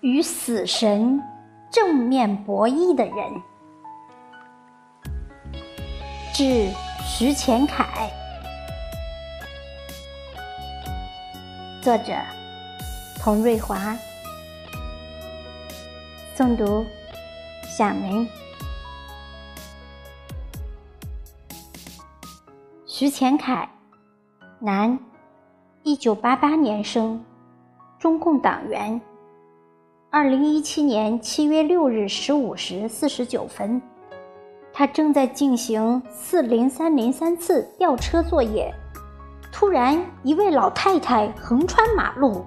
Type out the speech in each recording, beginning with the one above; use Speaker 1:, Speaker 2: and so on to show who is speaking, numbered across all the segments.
Speaker 1: 与死神正面博弈的人。致徐前凯，作者童瑞华，诵读小梅。徐前凯，男，一九八八年生，中共党员。二零一七年七月六日十五时四十九分，他正在进行四零三零三次吊车作业，突然一位老太太横穿马路。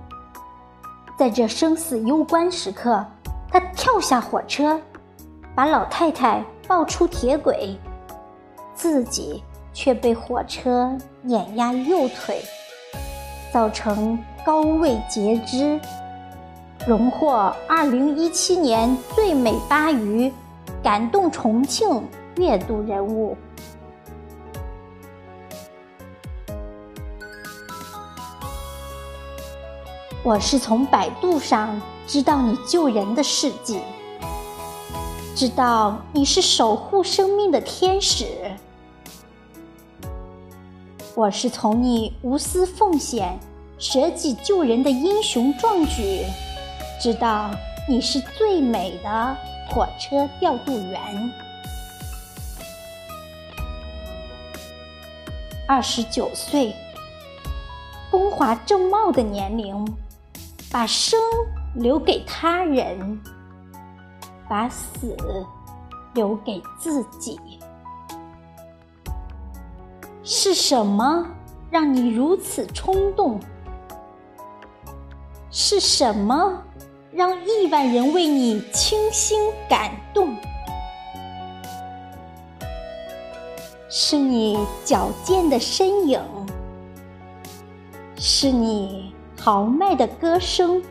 Speaker 1: 在这生死攸关时刻，他跳下火车，把老太太抱出铁轨，自己。却被火车碾压右腿，造成高位截肢，荣获二零一七年最美巴渝感动重庆阅读人物。我是从百度上知道你救人的事迹，知道你是守护生命的天使。我是从你无私奉献、舍己救人的英雄壮举，知道你是最美的火车调度员。二十九岁，风华正茂的年龄，把生留给他人，把死留给自己。是什么让你如此冲动？是什么让亿万人为你倾心感动？是你矫健的身影，是你豪迈的歌声，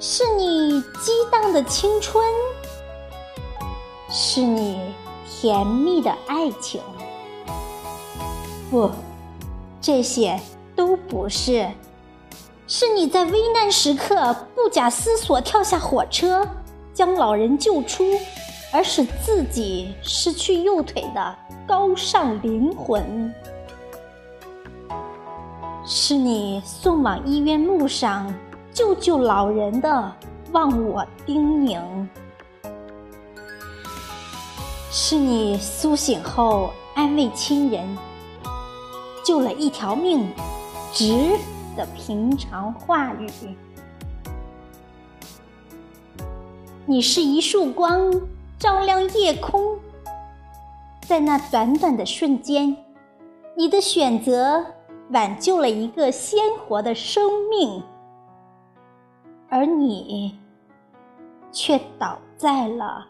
Speaker 1: 是你激荡的青春，是你甜蜜的爱情。不，这些都不是。是你在危难时刻不假思索跳下火车，将老人救出，而使自己失去右腿的高尚灵魂。是你送往医院路上救救老人的忘我叮咛。是你苏醒后安慰亲人。救了一条命，值的平常话语。你是一束光，照亮夜空。在那短短的瞬间，你的选择挽救了一个鲜活的生命，而你却倒在了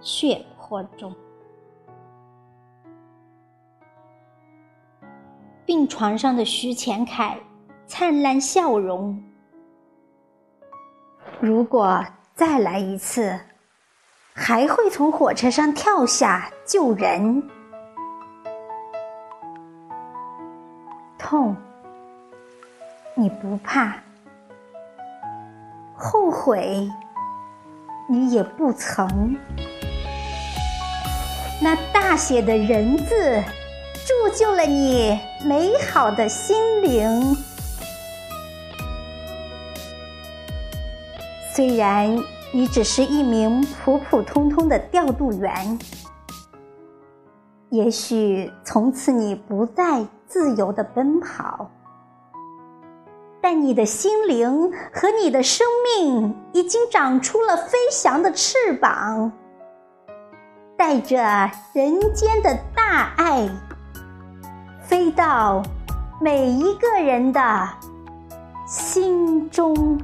Speaker 1: 血泊中。病床上的徐前凯，灿烂笑容。如果再来一次，还会从火车上跳下救人。痛，你不怕；后悔，你也不曾。那大写的人字。铸就了你美好的心灵。虽然你只是一名普普通通的调度员，也许从此你不再自由的奔跑，但你的心灵和你的生命已经长出了飞翔的翅膀，带着人间的大爱。飞到每一个人的心中。